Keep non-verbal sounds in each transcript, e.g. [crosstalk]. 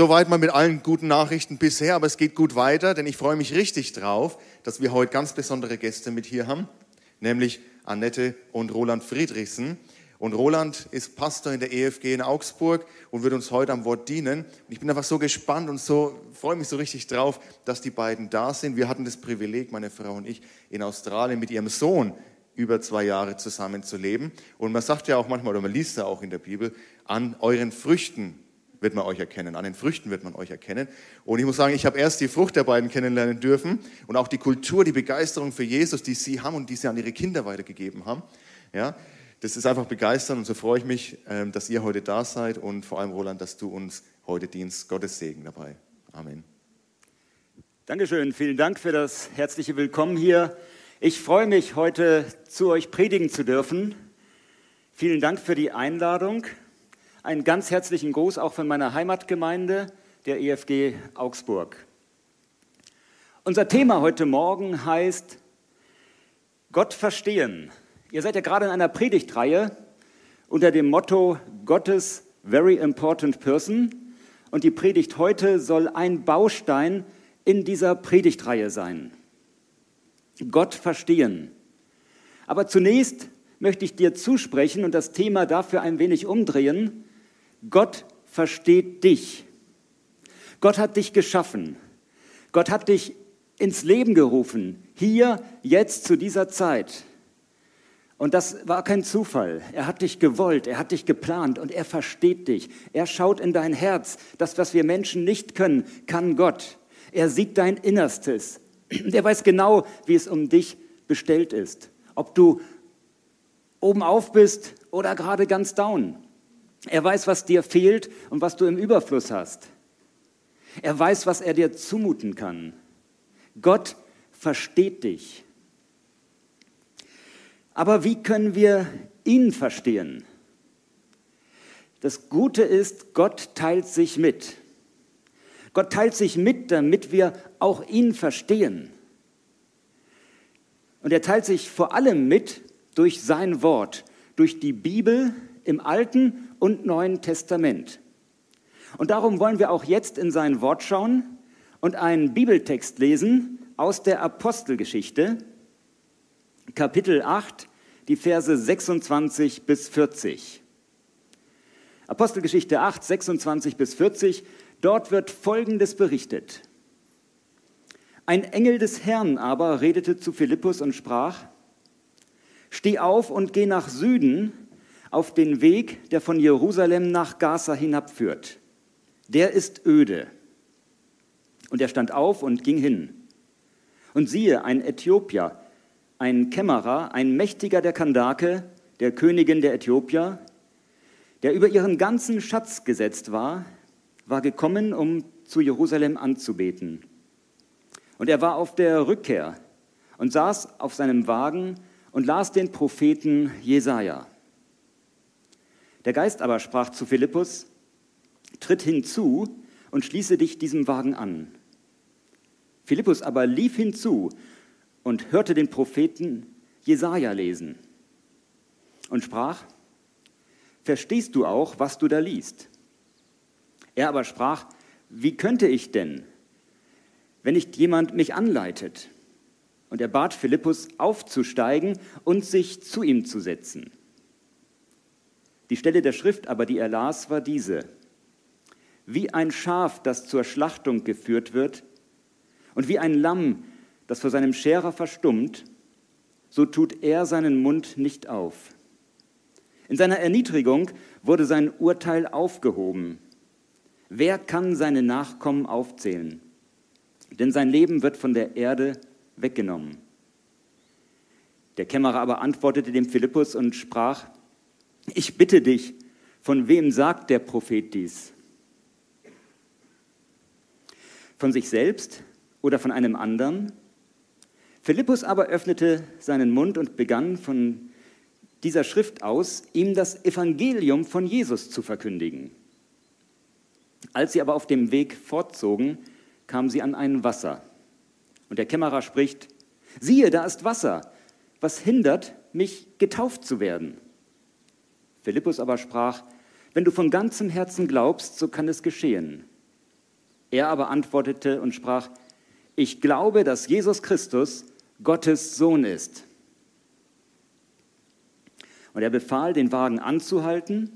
Soweit mal mit allen guten Nachrichten bisher, aber es geht gut weiter, denn ich freue mich richtig drauf, dass wir heute ganz besondere Gäste mit hier haben, nämlich Annette und Roland Friedrichsen. Und Roland ist Pastor in der EFG in Augsburg und wird uns heute am Wort dienen. Und ich bin einfach so gespannt und so freue mich so richtig drauf, dass die beiden da sind. Wir hatten das Privileg, meine Frau und ich, in Australien mit ihrem Sohn über zwei Jahre zusammen zu leben. Und man sagt ja auch manchmal, oder man liest ja auch in der Bibel, an euren Früchten wird man euch erkennen, an den Früchten wird man euch erkennen. Und ich muss sagen, ich habe erst die Frucht der beiden kennenlernen dürfen und auch die Kultur, die Begeisterung für Jesus, die sie haben und die sie an ihre Kinder weitergegeben haben. Ja, das ist einfach begeisternd und so freue ich mich, ähm, dass ihr heute da seid und vor allem, Roland, dass du uns heute dienst. Gottes Segen dabei. Amen. Dankeschön, vielen Dank für das herzliche Willkommen hier. Ich freue mich, heute zu euch predigen zu dürfen. Vielen Dank für die Einladung. Einen ganz herzlichen Gruß auch von meiner Heimatgemeinde, der EFG Augsburg. Unser Thema heute Morgen heißt Gott verstehen. Ihr seid ja gerade in einer Predigtreihe unter dem Motto Gottes Very Important Person. Und die Predigt heute soll ein Baustein in dieser Predigtreihe sein. Gott verstehen. Aber zunächst möchte ich dir zusprechen und das Thema dafür ein wenig umdrehen. Gott versteht dich. Gott hat dich geschaffen. Gott hat dich ins Leben gerufen, hier, jetzt, zu dieser Zeit. Und das war kein Zufall. Er hat dich gewollt, er hat dich geplant und er versteht dich. Er schaut in dein Herz. Das, was wir Menschen nicht können, kann Gott. Er sieht dein Innerstes. [clears throat] Er weiß genau, wie es um dich bestellt ist. Ob du oben auf bist oder gerade ganz down. Er weiß, was dir fehlt und was du im Überfluss hast. Er weiß, was er dir zumuten kann. Gott versteht dich. Aber wie können wir ihn verstehen? Das Gute ist, Gott teilt sich mit. Gott teilt sich mit, damit wir auch ihn verstehen. Und er teilt sich vor allem mit durch sein Wort, durch die Bibel im Alten und Neuen Testament. Und darum wollen wir auch jetzt in sein Wort schauen und einen Bibeltext lesen aus der Apostelgeschichte, Kapitel 8, die Verse 26 bis 40. Apostelgeschichte 8, 26 bis 40, dort wird Folgendes berichtet. Ein Engel des Herrn aber redete zu Philippus und sprach, Steh auf und geh nach Süden auf den Weg, der von Jerusalem nach Gaza hinabführt. Der ist öde. Und er stand auf und ging hin. Und siehe, ein Äthiopier, ein Kämmerer, ein Mächtiger der Kandake, der Königin der Äthiopier, der über ihren ganzen Schatz gesetzt war, war gekommen, um zu Jerusalem anzubeten. Und er war auf der Rückkehr und saß auf seinem Wagen und las den Propheten Jesaja. Der Geist aber sprach zu Philippus: Tritt hinzu und schließe dich diesem Wagen an. Philippus aber lief hinzu und hörte den Propheten Jesaja lesen und sprach: Verstehst du auch, was du da liest? Er aber sprach: Wie könnte ich denn, wenn nicht jemand mich anleitet? Und er bat Philippus aufzusteigen und sich zu ihm zu setzen. Die Stelle der Schrift aber, die er las, war diese. Wie ein Schaf, das zur Schlachtung geführt wird, und wie ein Lamm, das vor seinem Scherer verstummt, so tut er seinen Mund nicht auf. In seiner Erniedrigung wurde sein Urteil aufgehoben. Wer kann seine Nachkommen aufzählen? Denn sein Leben wird von der Erde weggenommen. Der Kämmerer aber antwortete dem Philippus und sprach, ich bitte dich, von wem sagt der Prophet dies? Von sich selbst oder von einem anderen? Philippus aber öffnete seinen Mund und begann von dieser Schrift aus, ihm das Evangelium von Jesus zu verkündigen. Als sie aber auf dem Weg fortzogen, kamen sie an ein Wasser. Und der Kämmerer spricht, siehe, da ist Wasser. Was hindert, mich getauft zu werden? Philippus aber sprach, wenn du von ganzem Herzen glaubst, so kann es geschehen. Er aber antwortete und sprach, ich glaube, dass Jesus Christus Gottes Sohn ist. Und er befahl, den Wagen anzuhalten,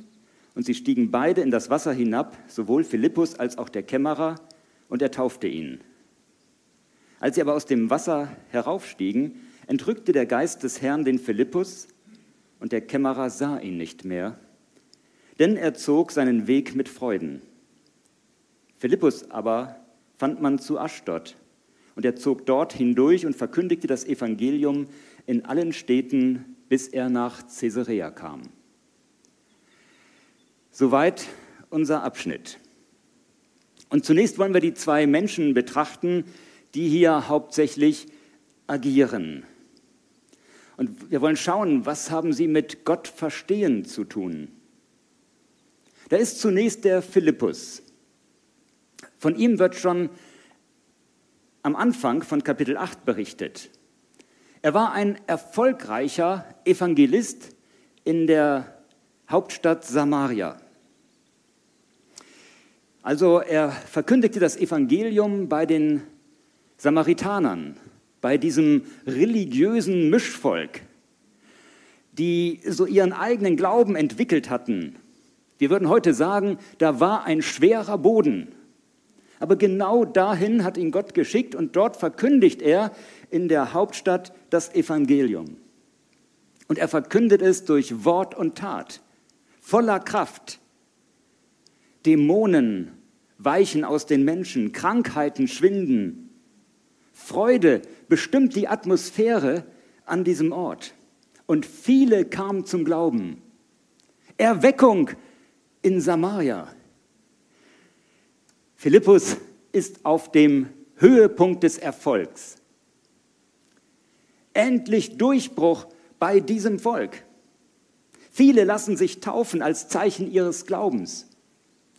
und sie stiegen beide in das Wasser hinab, sowohl Philippus als auch der Kämmerer, und er taufte ihn. Als sie aber aus dem Wasser heraufstiegen, entrückte der Geist des Herrn den Philippus, und der Kämmerer sah ihn nicht mehr, denn er zog seinen Weg mit Freuden. Philippus aber fand man zu Aschdod, und er zog dort hindurch und verkündigte das Evangelium in allen Städten, bis er nach Caesarea kam. Soweit unser Abschnitt. Und zunächst wollen wir die zwei Menschen betrachten, die hier hauptsächlich agieren. Und wir wollen schauen, was haben sie mit Gott verstehen zu tun. Da ist zunächst der Philippus. Von ihm wird schon am Anfang von Kapitel 8 berichtet. Er war ein erfolgreicher Evangelist in der Hauptstadt Samaria. Also er verkündigte das Evangelium bei den Samaritanern, bei diesem religiösen Mischvolk, die so ihren eigenen Glauben entwickelt hatten. Wir würden heute sagen, da war ein schwerer Boden. Aber genau dahin hat ihn Gott geschickt und dort verkündigt er in der Hauptstadt das Evangelium. Und er verkündet es durch Wort und Tat, voller Kraft. Dämonen weichen aus den Menschen, Krankheiten schwinden. Freude bestimmt die Atmosphäre an diesem Ort. Und viele kamen zum Glauben. Erweckung in Samaria. Philippus ist auf dem Höhepunkt des Erfolgs. Endlich Durchbruch bei diesem Volk. Viele lassen sich taufen als Zeichen ihres Glaubens.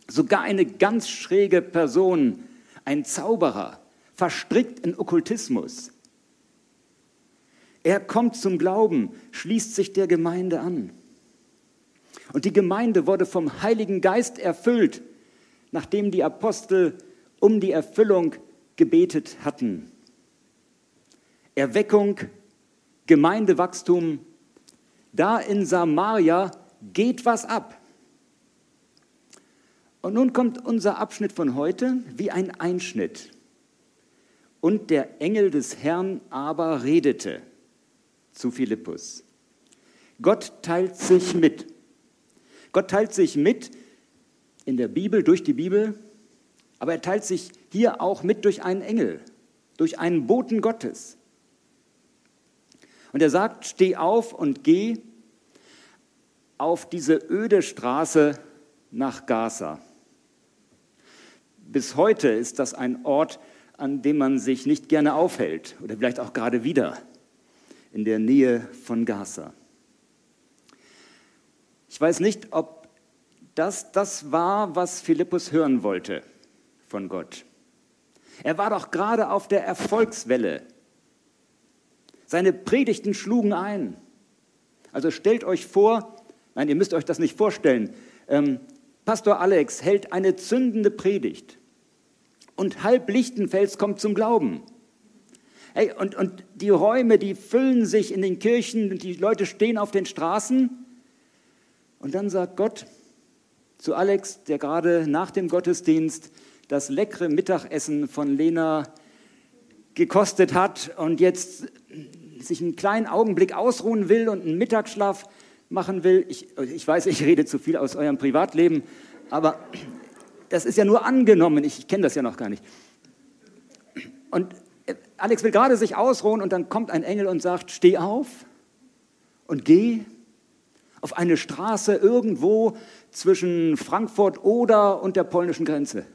Sogar eine ganz schräge Person, ein Zauberer, verstrickt in Okkultismus. Er kommt zum Glauben, schließt sich der Gemeinde an. Und die Gemeinde wurde vom Heiligen Geist erfüllt, nachdem die Apostel um die Erfüllung gebetet hatten. Erweckung, Gemeindewachstum, da in Samaria geht was ab. Und nun kommt unser Abschnitt von heute wie ein Einschnitt. Und der Engel des Herrn aber redete zu Philippus. Gott teilt sich mit. Gott teilt sich mit in der Bibel, durch die Bibel, aber er teilt sich hier auch mit durch einen Engel, durch einen Boten Gottes. Und er sagt, steh auf und geh auf diese öde Straße nach Gaza. Bis heute ist das ein Ort, an dem man sich nicht gerne aufhält oder vielleicht auch gerade wieder in der Nähe von Gaza. Ich weiß nicht, ob das das war, was Philippus hören wollte von Gott. Er war doch gerade auf der Erfolgswelle. Seine Predigten schlugen ein. Also stellt euch vor, nein, ihr müsst euch das nicht vorstellen, ähm, Pastor Alex hält eine zündende Predigt und halb Lichtenfels kommt zum Glauben. Hey, und, und die Räume, die füllen sich in den Kirchen und die Leute stehen auf den Straßen. Und dann sagt Gott zu Alex, der gerade nach dem Gottesdienst das leckere Mittagessen von Lena gekostet hat und jetzt sich einen kleinen Augenblick ausruhen will und einen Mittagsschlaf machen will. Ich, ich weiß, ich rede zu viel aus eurem Privatleben, aber das ist ja nur angenommen, ich, ich kenne das ja noch gar nicht. Und äh, Alex will gerade sich ausruhen und dann kommt ein Engel und sagt, steh auf und geh auf eine Straße irgendwo zwischen Frankfurt oder und der polnischen Grenze.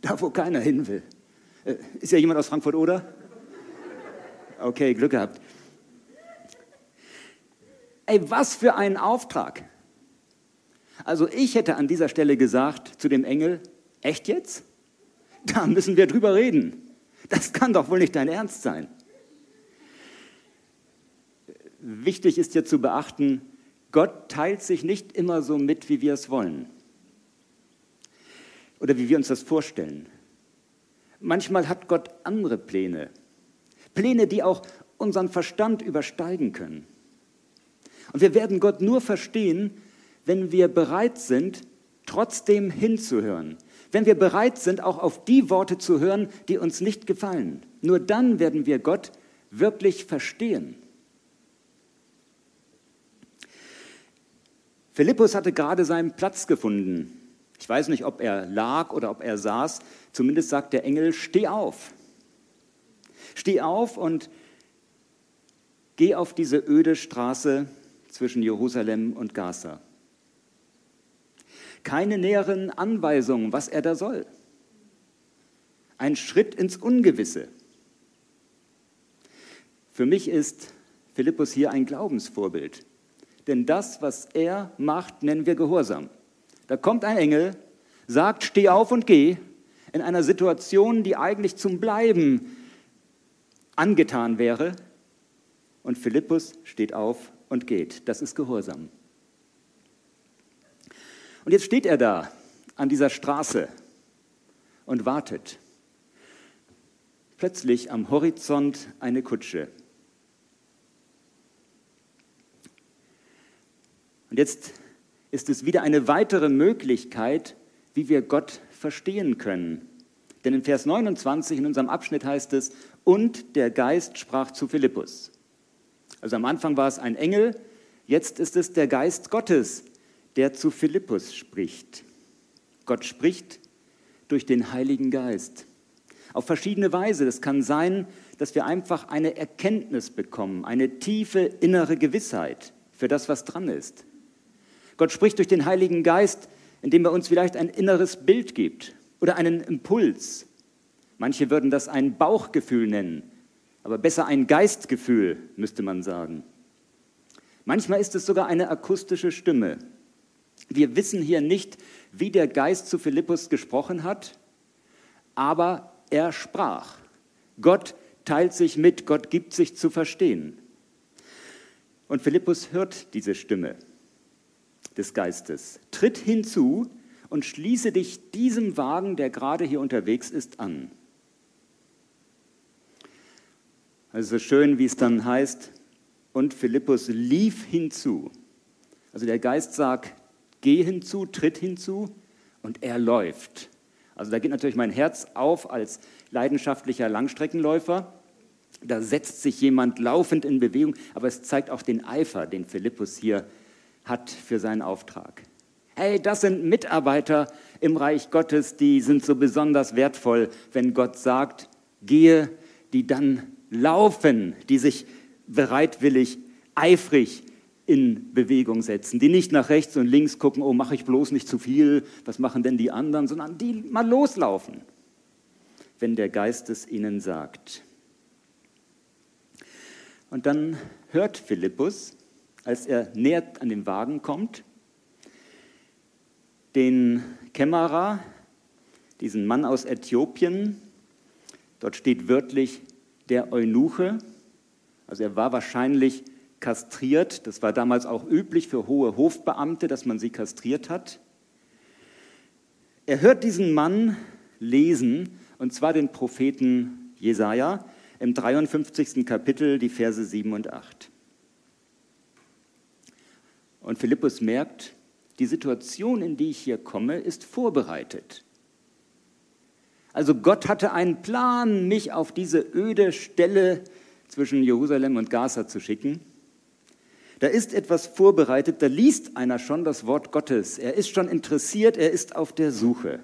Da, wo keiner hin will. Äh, ist ja jemand aus Frankfurt oder? Okay, Glück gehabt. Ey, was für ein Auftrag. Also ich hätte an dieser Stelle gesagt zu dem Engel, echt jetzt? Da müssen wir drüber reden. Das kann doch wohl nicht dein Ernst sein. Wichtig ist hier zu beachten, Gott teilt sich nicht immer so mit, wie wir es wollen oder wie wir uns das vorstellen. Manchmal hat Gott andere Pläne. Pläne, die auch unseren Verstand übersteigen können. Und wir werden Gott nur verstehen, wenn wir bereit sind, trotzdem hinzuhören. Wenn wir bereit sind, auch auf die Worte zu hören, die uns nicht gefallen. Nur dann werden wir Gott wirklich verstehen. Philippus hatte gerade seinen Platz gefunden. Ich weiß nicht, ob er lag oder ob er saß. Zumindest sagt der Engel, steh auf. Steh auf und geh auf diese öde Straße zwischen Jerusalem und Gaza. Keine näheren Anweisungen, was er da soll. Ein Schritt ins Ungewisse. Für mich ist Philippus hier ein Glaubensvorbild. Denn das, was er macht, nennen wir Gehorsam. Da kommt ein Engel, sagt, steh auf und geh, in einer Situation, die eigentlich zum Bleiben angetan wäre. Und Philippus steht auf und geht. Das ist Gehorsam. Und jetzt steht er da an dieser Straße und wartet. Plötzlich am Horizont eine Kutsche. Und jetzt ist es wieder eine weitere Möglichkeit, wie wir Gott verstehen können. Denn in Vers 29 in unserem Abschnitt heißt es, und der Geist sprach zu Philippus. Also am Anfang war es ein Engel, jetzt ist es der Geist Gottes, der zu Philippus spricht. Gott spricht durch den Heiligen Geist. Auf verschiedene Weise. Das kann sein, dass wir einfach eine Erkenntnis bekommen, eine tiefe innere Gewissheit für das, was dran ist. Gott spricht durch den Heiligen Geist, indem er uns vielleicht ein inneres Bild gibt oder einen Impuls. Manche würden das ein Bauchgefühl nennen, aber besser ein Geistgefühl, müsste man sagen. Manchmal ist es sogar eine akustische Stimme. Wir wissen hier nicht, wie der Geist zu Philippus gesprochen hat, aber er sprach. Gott teilt sich mit, Gott gibt sich zu verstehen. Und Philippus hört diese Stimme des Geistes. Tritt hinzu und schließe dich diesem Wagen, der gerade hier unterwegs ist, an. Also schön, wie es dann heißt, und Philippus lief hinzu. Also der Geist sagt, geh hinzu, tritt hinzu und er läuft. Also da geht natürlich mein Herz auf als leidenschaftlicher Langstreckenläufer. Da setzt sich jemand laufend in Bewegung, aber es zeigt auch den Eifer, den Philippus hier hat für seinen Auftrag. Hey, das sind Mitarbeiter im Reich Gottes, die sind so besonders wertvoll, wenn Gott sagt, gehe, die dann laufen, die sich bereitwillig, eifrig in Bewegung setzen, die nicht nach rechts und links gucken, oh, mache ich bloß nicht zu viel, was machen denn die anderen, sondern die mal loslaufen, wenn der Geist es ihnen sagt. Und dann hört Philippus, als er näher an den Wagen kommt, den Kämmerer, diesen Mann aus Äthiopien, dort steht wörtlich der Eunuche, also er war wahrscheinlich kastriert, das war damals auch üblich für hohe Hofbeamte, dass man sie kastriert hat. Er hört diesen Mann lesen, und zwar den Propheten Jesaja im 53. Kapitel, die Verse 7 und 8. Und Philippus merkt, die Situation, in die ich hier komme, ist vorbereitet. Also Gott hatte einen Plan, mich auf diese öde Stelle zwischen Jerusalem und Gaza zu schicken. Da ist etwas vorbereitet, da liest einer schon das Wort Gottes. Er ist schon interessiert, er ist auf der Suche.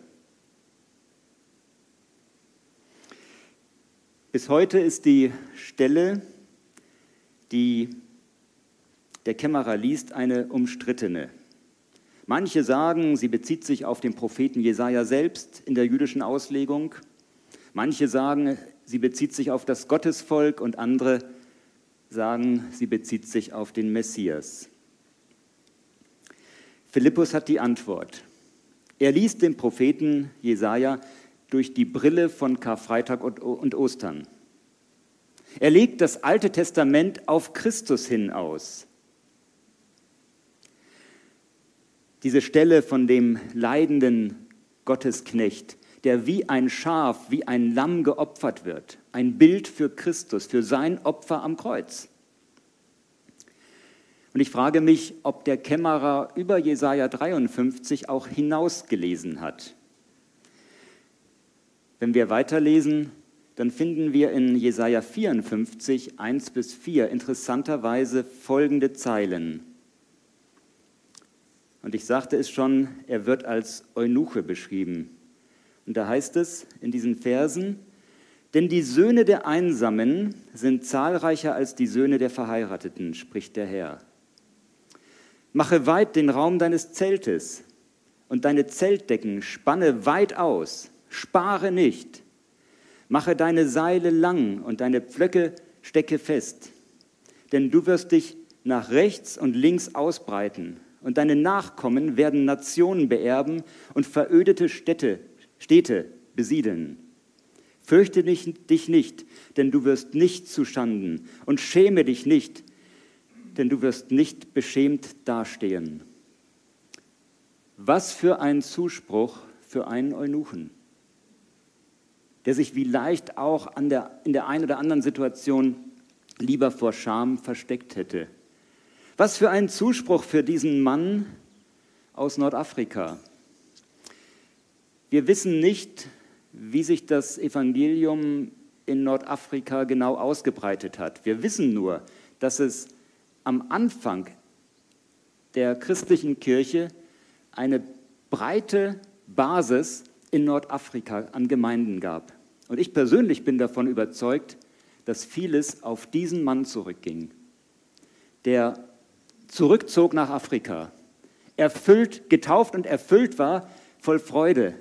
Bis heute ist die Stelle, die der Kämmerer liest, eine umstrittene. Manche sagen, sie bezieht sich auf den Propheten Jesaja selbst in der jüdischen Auslegung. Manche sagen, sie bezieht sich auf das Gottesvolk und andere sagen, sie bezieht sich auf den Messias. Philippus hat die Antwort. Er liest den Propheten Jesaja durch die Brille von Karfreitag und Ostern. Er legt das Alte Testament auf Christus hin aus. Diese Stelle von dem leidenden Gottesknecht, der wie ein Schaf, wie ein Lamm geopfert wird. Ein Bild für Christus, für sein Opfer am Kreuz. Und ich frage mich, ob der Kämmerer über Jesaja 53 auch hinausgelesen hat. Wenn wir weiterlesen, dann finden wir in Jesaja 54, 1 bis 4 interessanterweise folgende Zeilen. Und ich sagte es schon, er wird als Eunuche beschrieben. Und da heißt es in diesen Versen, denn die Söhne der Einsamen sind zahlreicher als die Söhne der Verheirateten, spricht der Herr. Mache weit den Raum deines Zeltes und deine Zeltdecken spanne weit aus, spare nicht. Mache deine Seile lang und deine Pflöcke stecke fest. Denn du wirst dich nach rechts und links ausbreiten und deine Nachkommen werden Nationen beerben und verödete Städte, Städte besiedeln. Fürchte dich nicht, denn du wirst nicht zustanden und schäme dich nicht, denn du wirst nicht beschämt dastehen. Was für ein Zuspruch für einen Eunuchen, der sich wie leicht auch der, in der einen oder anderen Situation lieber vor Scham versteckt hätte. Was für ein Zuspruch für diesen Mann aus Nordafrika. Wir wissen nicht, wie sich das Evangelium in Nordafrika genau ausgebreitet hat. Wir wissen nur, dass es am Anfang der christlichen Kirche eine breite Basis in Nordafrika an Gemeinden gab. Und ich persönlich bin davon überzeugt, dass vieles auf diesen Mann zurückging, der zurückzog nach Afrika, erfüllt, getauft und erfüllt war voll Freude,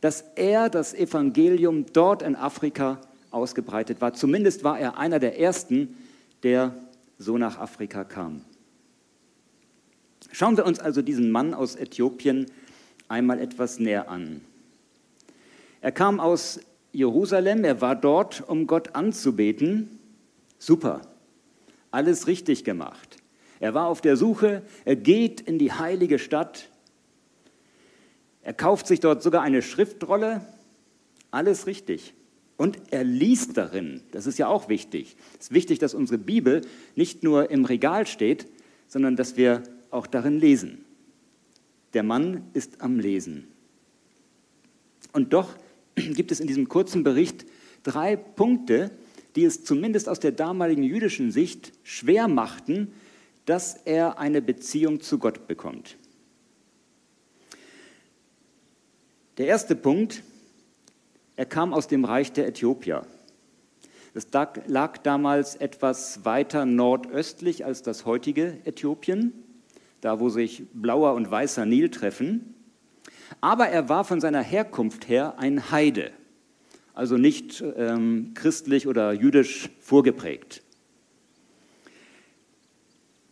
dass er das Evangelium dort in Afrika ausgebreitet war. Zumindest war er einer der ersten, der so nach Afrika kam. Schauen wir uns also diesen Mann aus Äthiopien einmal etwas näher an. Er kam aus Jerusalem, er war dort, um Gott anzubeten. Super, alles richtig gemacht. Er war auf der Suche, er geht in die heilige Stadt, er kauft sich dort sogar eine Schriftrolle, alles richtig. Und er liest darin. Das ist ja auch wichtig. Es ist wichtig, dass unsere Bibel nicht nur im Regal steht, sondern dass wir auch darin lesen. Der Mann ist am Lesen. Und doch [clears throat] gibt es in diesem kurzen Bericht drei Punkte, die es zumindest aus der damaligen jüdischen Sicht schwer machten, dass er eine Beziehung zu Gott bekommt. Der erste Punkt er kam aus dem Reich der Äthiopier. Es lag damals etwas weiter nordöstlich als das heutige Äthiopien, da wo sich blauer und weißer Nil treffen. Aber er war von seiner Herkunft her ein Heide, also nicht ähm, christlich oder jüdisch vorgeprägt.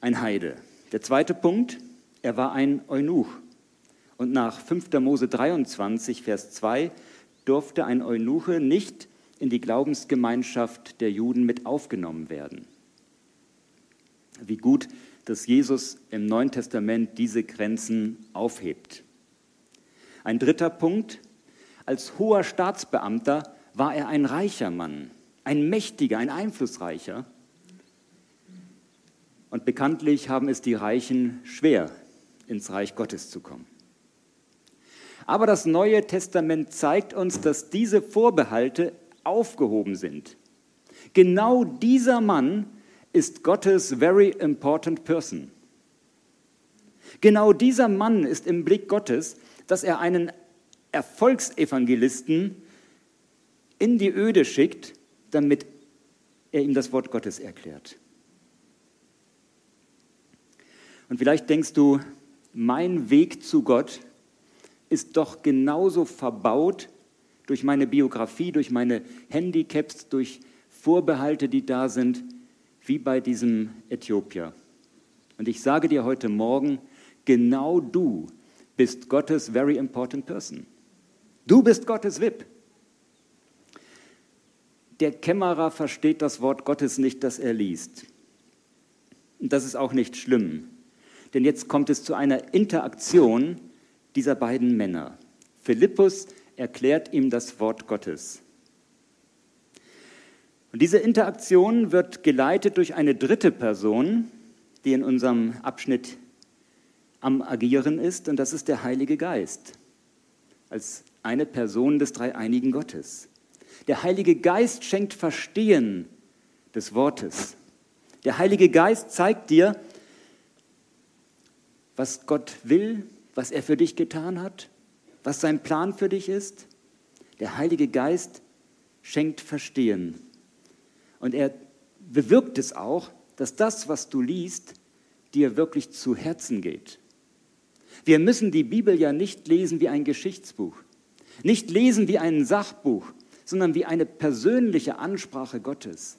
Ein Heide. Der zweite Punkt, er war ein Eunuch. Und nach 5. Mose 23, Vers 2 durfte ein Eunuche nicht in die Glaubensgemeinschaft der Juden mit aufgenommen werden. Wie gut, dass Jesus im Neuen Testament diese Grenzen aufhebt. Ein dritter Punkt, als hoher Staatsbeamter war er ein reicher Mann, ein mächtiger, ein einflussreicher. Und bekanntlich haben es die Reichen schwer, ins Reich Gottes zu kommen. Aber das Neue Testament zeigt uns, dass diese Vorbehalte aufgehoben sind. Genau dieser Mann ist Gottes very important person. Genau dieser Mann ist im Blick Gottes, dass er einen Erfolgsevangelisten in die Öde schickt, damit er ihm das Wort Gottes erklärt. Und vielleicht denkst du, mein Weg zu Gott ist doch genauso verbaut durch meine Biografie, durch meine Handicaps, durch Vorbehalte, die da sind, wie bei diesem Äthiopier. Und ich sage dir heute Morgen, genau du bist Gottes very important person. Du bist Gottes VIP. Der Kämmerer versteht das Wort Gottes nicht, das er liest. Und das ist auch nicht schlimm. Denn jetzt kommt es zu einer Interaktion dieser beiden Männer. Philippus erklärt ihm das Wort Gottes. Und diese Interaktion wird geleitet durch eine dritte Person, die in unserem Abschnitt am Agieren ist, und das ist der Heilige Geist, als eine Person des dreieinigen Gottes. Der Heilige Geist schenkt Verstehen des Wortes. Der Heilige Geist zeigt dir, was Gott will, was er für dich getan hat, was sein Plan für dich ist. Der Heilige Geist schenkt Verstehen. Und er bewirkt es auch, dass das, was du liest, dir wirklich zu Herzen geht. Wir müssen die Bibel ja nicht lesen wie ein Geschichtsbuch, nicht lesen wie ein Sachbuch, sondern wie eine persönliche Ansprache Gottes.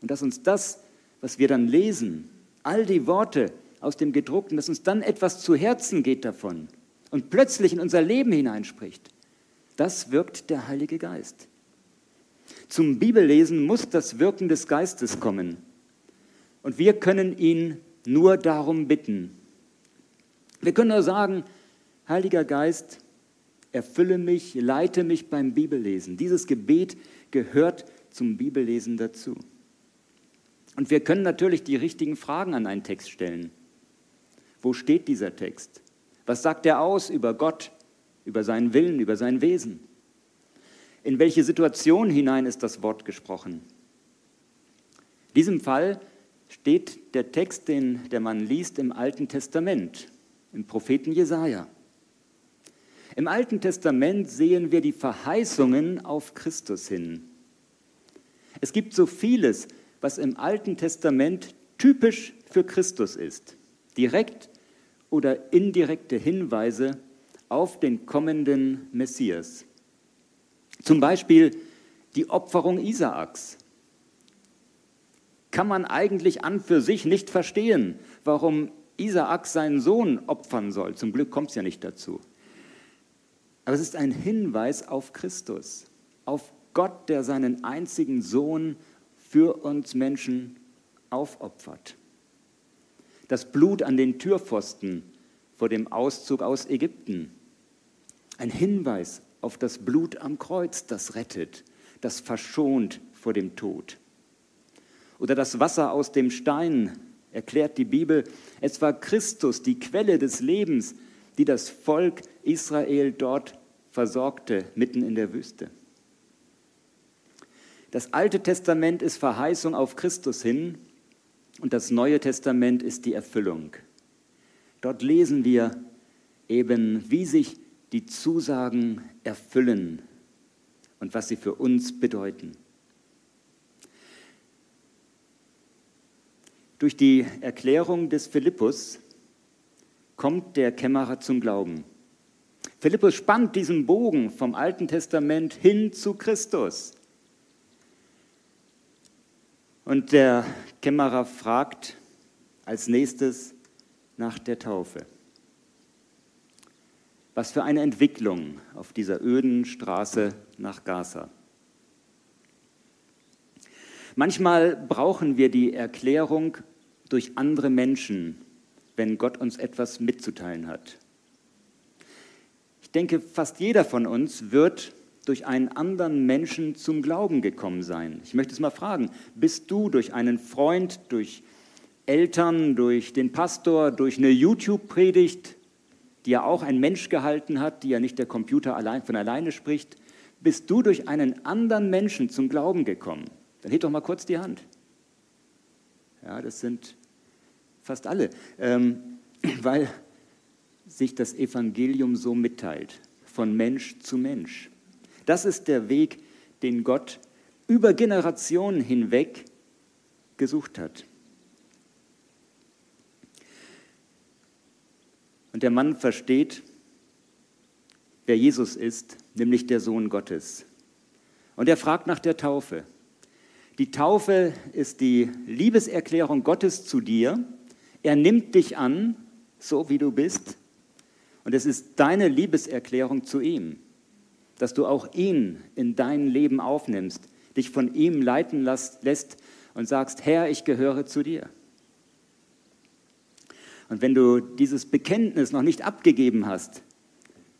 Und dass uns das, was wir dann lesen, all die Worte aus dem Gedruckten, dass uns dann etwas zu Herzen geht davon und plötzlich in unser Leben hineinspricht, das wirkt der Heilige Geist. Zum Bibellesen muss das Wirken des Geistes kommen. Und wir können ihn nur darum bitten. Wir können nur sagen, Heiliger Geist, erfülle mich, leite mich beim Bibellesen. Dieses Gebet gehört zum Bibellesen dazu. Und wir können natürlich die richtigen Fragen an einen Text stellen. Wo steht dieser Text? Was sagt er aus über Gott, über seinen Willen, über sein Wesen? In welche Situation hinein ist das Wort gesprochen? In diesem Fall steht der Text, den der Mann liest, im Alten Testament, im Propheten Jesaja. Im Alten Testament sehen wir die Verheißungen auf Christus hin. Es gibt so vieles, was im Alten Testament typisch für Christus ist. Direkt oder indirekte Hinweise auf den kommenden Messias. Zum Beispiel die Opferung Isaaks. Kann man eigentlich an für sich nicht verstehen, warum Isaak seinen Sohn opfern soll. Zum Glück kommt es ja nicht dazu. Aber es ist ein Hinweis auf Christus, auf Gott, der seinen einzigen Sohn für uns Menschen aufopfert. Das Blut an den Türpfosten vor dem Auszug aus Ägypten. Ein Hinweis auf das Blut am Kreuz, das rettet, das verschont vor dem Tod. Oder das Wasser aus dem Stein, erklärt die Bibel, es war Christus, die Quelle des Lebens, die das Volk Israel dort versorgte, mitten in der Wüste. Das Alte Testament ist Verheißung auf Christus hin und das Neue Testament ist die Erfüllung. Dort lesen wir eben, wie sich die Zusagen erfüllen und was sie für uns bedeuten. Durch die Erklärung des Philippus kommt der Kämmerer zum Glauben. Philippus spannt diesen Bogen vom Alten Testament hin zu Christus. Und der Kämmerer fragt als nächstes nach der Taufe. Was für eine Entwicklung auf dieser öden Straße nach Gaza. Manchmal brauchen wir die Erklärung durch andere Menschen, wenn Gott uns etwas mitzuteilen hat. Ich denke, fast jeder von uns wird durch einen anderen Menschen zum Glauben gekommen sein. Ich möchte es mal fragen, bist du durch einen Freund, durch Eltern, durch den Pastor, durch eine YouTube-Predigt, die ja auch ein Mensch gehalten hat, die ja nicht der Computer allein, von alleine spricht, bist du durch einen anderen Menschen zum Glauben gekommen? Dann heb doch mal kurz die Hand. Ja, das sind fast alle, ähm, [clears throat] weil sich das Evangelium so mitteilt, von Mensch zu Mensch. Das ist der Weg, den Gott über Generationen hinweg gesucht hat. Und der Mann versteht, wer Jesus ist, nämlich der Sohn Gottes. Und er fragt nach der Taufe. Die Taufe ist die Liebeserklärung Gottes zu dir. Er nimmt dich an, so wie du bist. Und es ist deine Liebeserklärung zu ihm, dass du auch ihn in dein Leben aufnimmst, dich von ihm leiten lässt und sagst, Herr, ich gehöre zu dir. Und wenn du dieses Bekenntnis noch nicht abgegeben hast,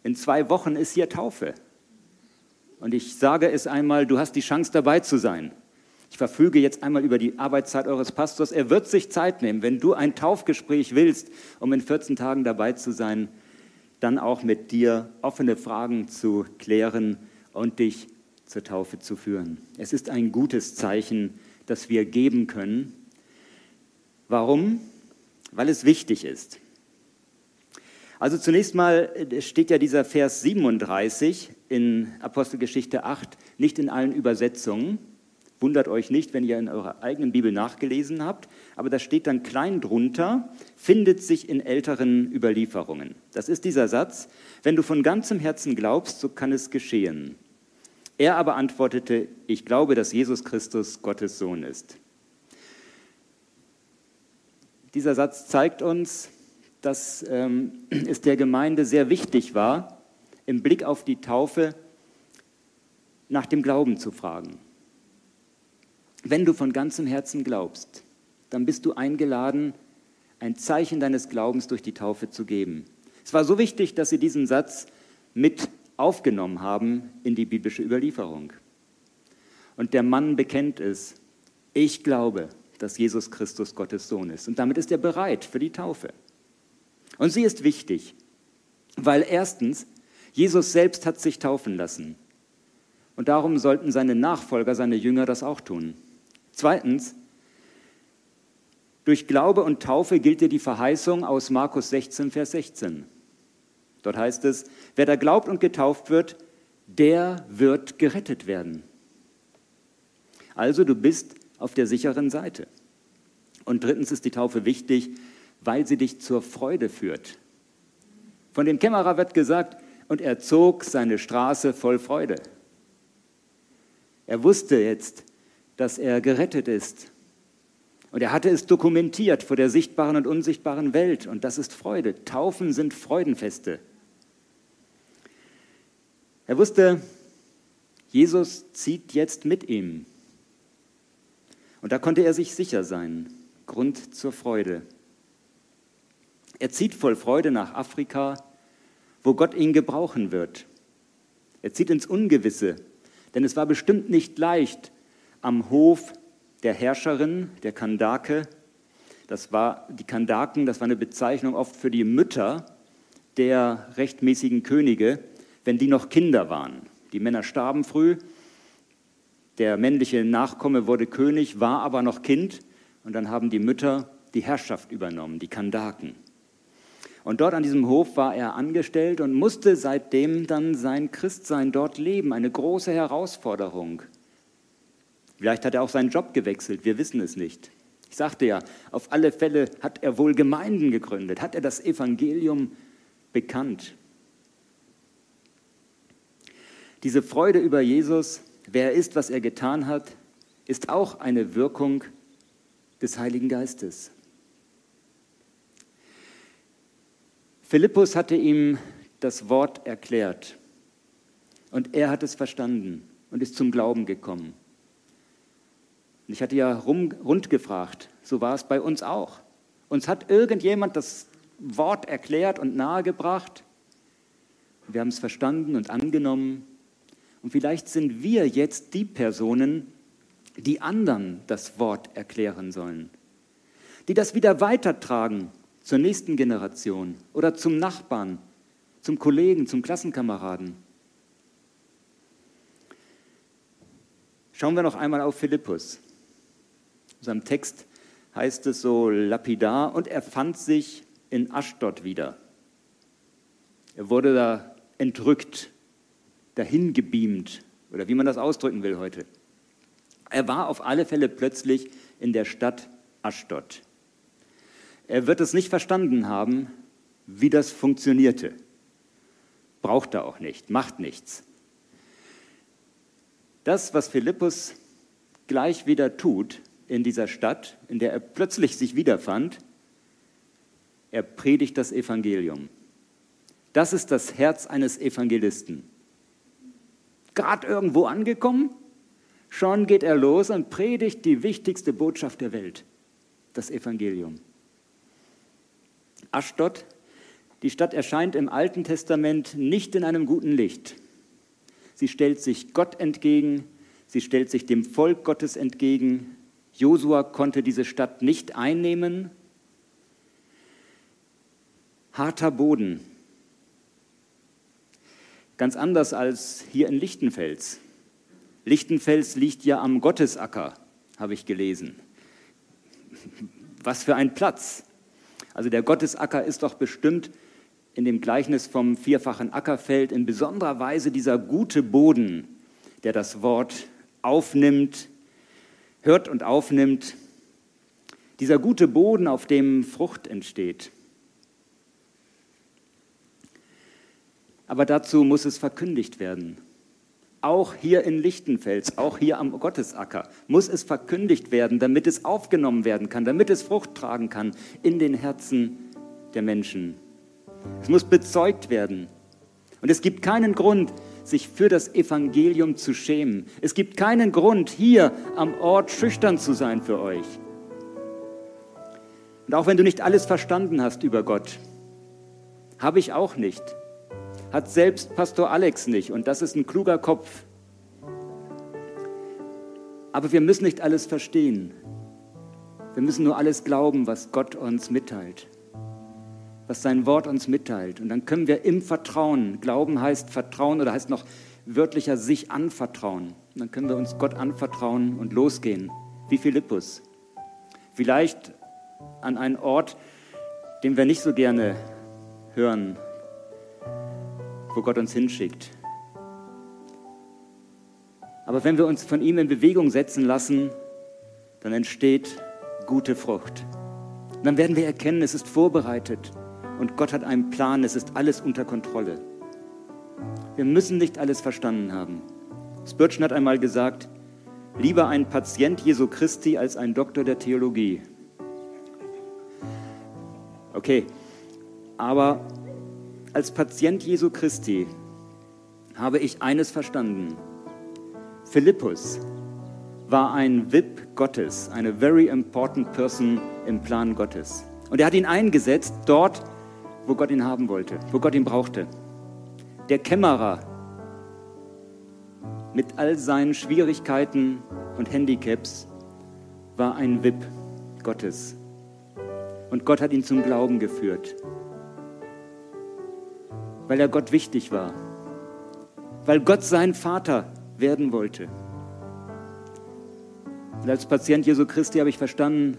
in zwei Wochen ist hier Taufe. Und ich sage es einmal, du hast die Chance dabei zu sein. Ich verfüge jetzt einmal über die Arbeitszeit eures Pastors. Er wird sich Zeit nehmen, wenn du ein Taufgespräch willst, um in 14 Tagen dabei zu sein, dann auch mit dir offene Fragen zu klären und dich zur Taufe zu führen. Es ist ein gutes Zeichen, das wir geben können. Warum? Weil es wichtig ist. Also zunächst mal steht ja dieser Vers 37 in Apostelgeschichte 8 nicht in allen Übersetzungen. Wundert euch nicht, wenn ihr in eurer eigenen Bibel nachgelesen habt, aber da steht dann klein drunter, findet sich in älteren Überlieferungen. Das ist dieser Satz, wenn du von ganzem Herzen glaubst, so kann es geschehen. Er aber antwortete, ich glaube, dass Jesus Christus Gottes Sohn ist. Dieser Satz zeigt uns, dass ähm, es der Gemeinde sehr wichtig war, im Blick auf die Taufe nach dem Glauben zu fragen. Wenn du von ganzem Herzen glaubst, dann bist du eingeladen, ein Zeichen deines Glaubens durch die Taufe zu geben. Es war so wichtig, dass sie diesen Satz mit aufgenommen haben in die biblische Überlieferung. Und der Mann bekennt es, ich glaube, dass Jesus Christus Gottes Sohn ist. Und damit ist er bereit für die Taufe. Und sie ist wichtig, weil erstens, Jesus selbst hat sich taufen lassen. Und darum sollten seine Nachfolger, seine Jünger das auch tun. Zweitens, durch Glaube und Taufe gilt dir die Verheißung aus Markus 16, Vers 16. Dort heißt es, wer da glaubt und getauft wird, der wird gerettet werden. Also du bist auf der sicheren Seite. Und drittens ist die Taufe wichtig, weil sie dich zur Freude führt. Von dem Kämmerer wird gesagt, und er zog seine Straße voll Freude. Er wusste jetzt, dass er gerettet ist. Und er hatte es dokumentiert vor der sichtbaren und unsichtbaren Welt. Und das ist Freude. Taufen sind Freudenfeste. Er wusste, Jesus zieht jetzt mit ihm. Und da konnte er sich sicher sein. Grund zur Freude. Er zieht voll Freude nach Afrika, wo Gott ihn gebrauchen wird. Er zieht ins Ungewisse, denn es war bestimmt nicht leicht, am Hof der Herrscherin, der Kandake. Das war die Kandaken, das war eine Bezeichnung oft für die Mütter der rechtmäßigen Könige, wenn die noch Kinder waren. Die Männer starben früh, der männliche Nachkomme wurde König, war aber noch Kind und dann haben die Mütter die Herrschaft übernommen, die Kandaken. Und dort an diesem Hof war er angestellt und musste seitdem dann sein Christsein dort leben. Eine große Herausforderung. Vielleicht hat er auch seinen Job gewechselt, wir wissen es nicht. Ich sagte ja, auf alle Fälle hat er wohl Gemeinden gegründet, hat er das Evangelium bekannt. Diese Freude über Jesus, wer er ist, was er getan hat, ist auch eine Wirkung des Heiligen Geistes. Philippus hatte ihm das Wort erklärt und er hat es verstanden und ist zum Glauben gekommen. Und ich hatte ja rum, rund gefragt, so war es bei uns auch. Uns hat irgendjemand das Wort erklärt und nahegebracht. Wir haben es verstanden und angenommen. Und vielleicht sind wir jetzt die Personen, die anderen das Wort erklären sollen, die das wieder weitertragen zur nächsten Generation oder zum Nachbarn, zum Kollegen, zum Klassenkameraden. Schauen wir noch einmal auf Philippus. In seinem Text heißt es so lapidar, und er fand sich in Aschdod wieder. Er wurde da entrückt, dahin gebeamt, oder wie man das ausdrücken will heute. Er war auf alle Fälle plötzlich in der Stadt Aschdod. Er wird es nicht verstanden haben, wie das funktionierte. Braucht er auch nicht, macht nichts. Das, was Philippus gleich wieder tut, in dieser Stadt, in der er plötzlich sich wiederfand, er predigt das Evangelium. Das ist das Herz eines Evangelisten. Gerade irgendwo angekommen, schon geht er los und predigt die wichtigste Botschaft der Welt, das Evangelium. Aschdod, die Stadt erscheint im Alten Testament nicht in einem guten Licht. sie stellt sich Gott entgegen, sie stellt sich dem Volk Gottes entgegen. Josua konnte diese Stadt nicht einnehmen. Harter Boden. Ganz anders als hier in Lichtenfels. Lichtenfels liegt ja am Gottesacker, habe ich gelesen. Was für ein Platz. Also der Gottesacker ist doch bestimmt in dem Gleichnis vom vierfachen Ackerfeld in besonderer Weise dieser gute Boden, der das Wort aufnimmt, hört und aufnimmt. Dieser gute Boden, auf dem Frucht entsteht. Aber dazu muss es verkündigt werden. Auch hier in Lichtenfels, auch hier am Gottesacker muss es verkündigt werden, damit es aufgenommen werden kann, damit es Frucht tragen kann in den Herzen der Menschen. Es muss bezeugt werden. Und es gibt keinen Grund, sich für das Evangelium zu schämen. Es gibt keinen Grund, hier am Ort schüchtern zu sein für euch. Und auch wenn du nicht alles verstanden hast über Gott, habe ich auch nicht hat selbst Pastor Alex nicht und das ist ein kluger Kopf. Aber wir müssen nicht alles verstehen. Wir müssen nur alles glauben, was Gott uns mitteilt, was sein Wort uns mitteilt. Und dann können wir im Vertrauen, Glauben heißt Vertrauen oder heißt noch wörtlicher sich anvertrauen. Und dann können wir uns Gott anvertrauen und losgehen, wie Philippus. Vielleicht an einen Ort, den wir nicht so gerne hören, wo Gott uns hinschickt. Aber wenn wir uns von ihm in Bewegung setzen lassen, dann entsteht gute Frucht. Und dann werden wir erkennen, es ist vorbereitet und Gott hat einen Plan, es ist alles unter Kontrolle. Wir müssen nicht alles verstanden haben. Spurgeon hat einmal gesagt, lieber ein Patient Jesu Christi als ein Doktor der Theologie. Okay, aber als Patient Jesu Christi habe ich eines verstanden. Philippus war ein VIP Gottes, eine very important person im Plan Gottes. Und er hat ihn eingesetzt dort, wo Gott ihn haben wollte, wo Gott ihn brauchte. Der Kämmerer mit all seinen Schwierigkeiten und Handicaps war ein VIP Gottes. Und Gott hat ihn zum Glauben geführt weil er Gott wichtig war, weil Gott sein Vater werden wollte. Und als Patient Jesu Christi habe ich verstanden,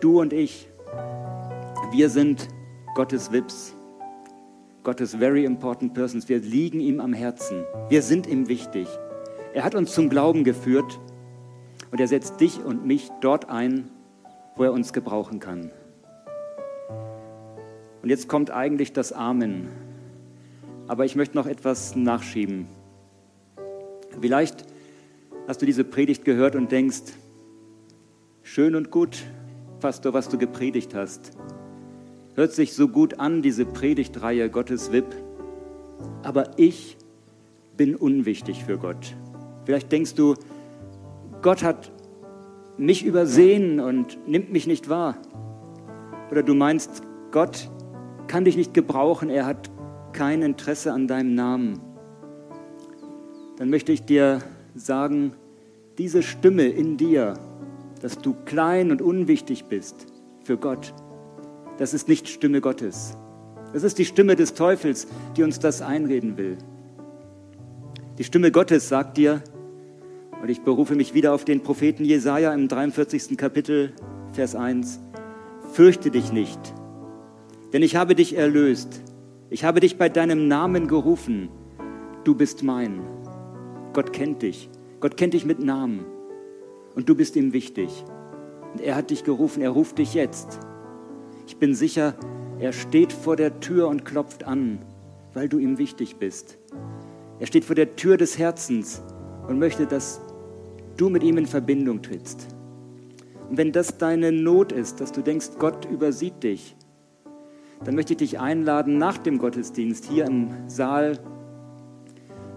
du und ich, wir sind Gottes Wips, Gottes very important persons. Wir liegen ihm am Herzen. Wir sind ihm wichtig. Er hat uns zum Glauben geführt und er setzt dich und mich dort ein, wo er uns gebrauchen kann. Und jetzt kommt eigentlich das Amen. Aber ich möchte noch etwas nachschieben. Vielleicht hast du diese Predigt gehört und denkst, schön und gut, Pastor, was du gepredigt hast. Hört sich so gut an, diese Predigtreihe Gottes WIP. Aber ich bin unwichtig für Gott. Vielleicht denkst du, Gott hat mich übersehen und nimmt mich nicht wahr. Oder du meinst, Gott kann dich nicht gebrauchen, er hat kein Interesse an deinem Namen, dann möchte ich dir sagen, diese Stimme in dir, dass du klein und unwichtig bist für Gott, das ist nicht Stimme Gottes. Das ist die Stimme des Teufels, die uns das einreden will. Die Stimme Gottes sagt dir, und ich berufe mich wieder auf den Propheten Jesaja im 43. Kapitel, Vers 1, fürchte dich nicht, denn ich habe dich erlöst. Ich habe dich bei deinem Namen gerufen. Du bist mein. Gott kennt dich. Gott kennt dich mit Namen. Und du bist ihm wichtig. Und er hat dich gerufen. Er ruft dich jetzt. Ich bin sicher, er steht vor der Tür und klopft an, weil du ihm wichtig bist. Er steht vor der Tür des Herzens und möchte, dass du mit ihm in Verbindung trittst. Und wenn das deine Not ist, dass du denkst, Gott übersieht dich, dann möchte ich dich einladen, nach dem Gottesdienst hier im Saal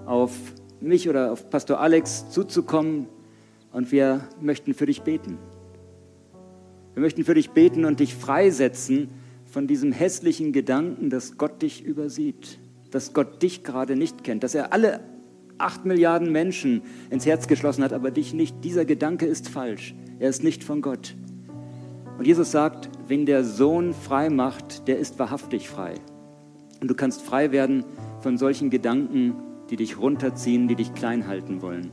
auf mich oder auf Pastor Alex zuzukommen und wir möchten für dich beten. Wir möchten für dich beten und dich freisetzen von diesem hässlichen Gedanken, dass Gott dich übersieht. dass Gott dich gerade nicht kennt, dass er alle acht Milliarden Menschen ins Herz geschlossen hat, aber dich nicht. Dieser Gedanke ist falsch. Er ist nicht von Gott. Und Jesus sagt, wenn der Sohn frei macht, der ist wahrhaftig frei. Und du kannst frei werden von solchen Gedanken, die dich runterziehen, die dich klein halten wollen.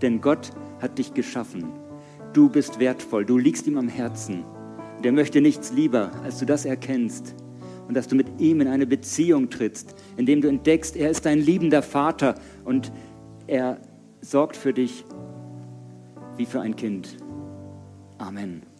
Denn Gott hat dich geschaffen. Du bist wertvoll, du liegst ihm am Herzen. Und er möchte nichts lieber, als du das erkennst und dass du mit ihm in eine Beziehung trittst, indem du entdeckst, er ist dein liebender Vater und er sorgt für dich wie für ein Kind. Amen.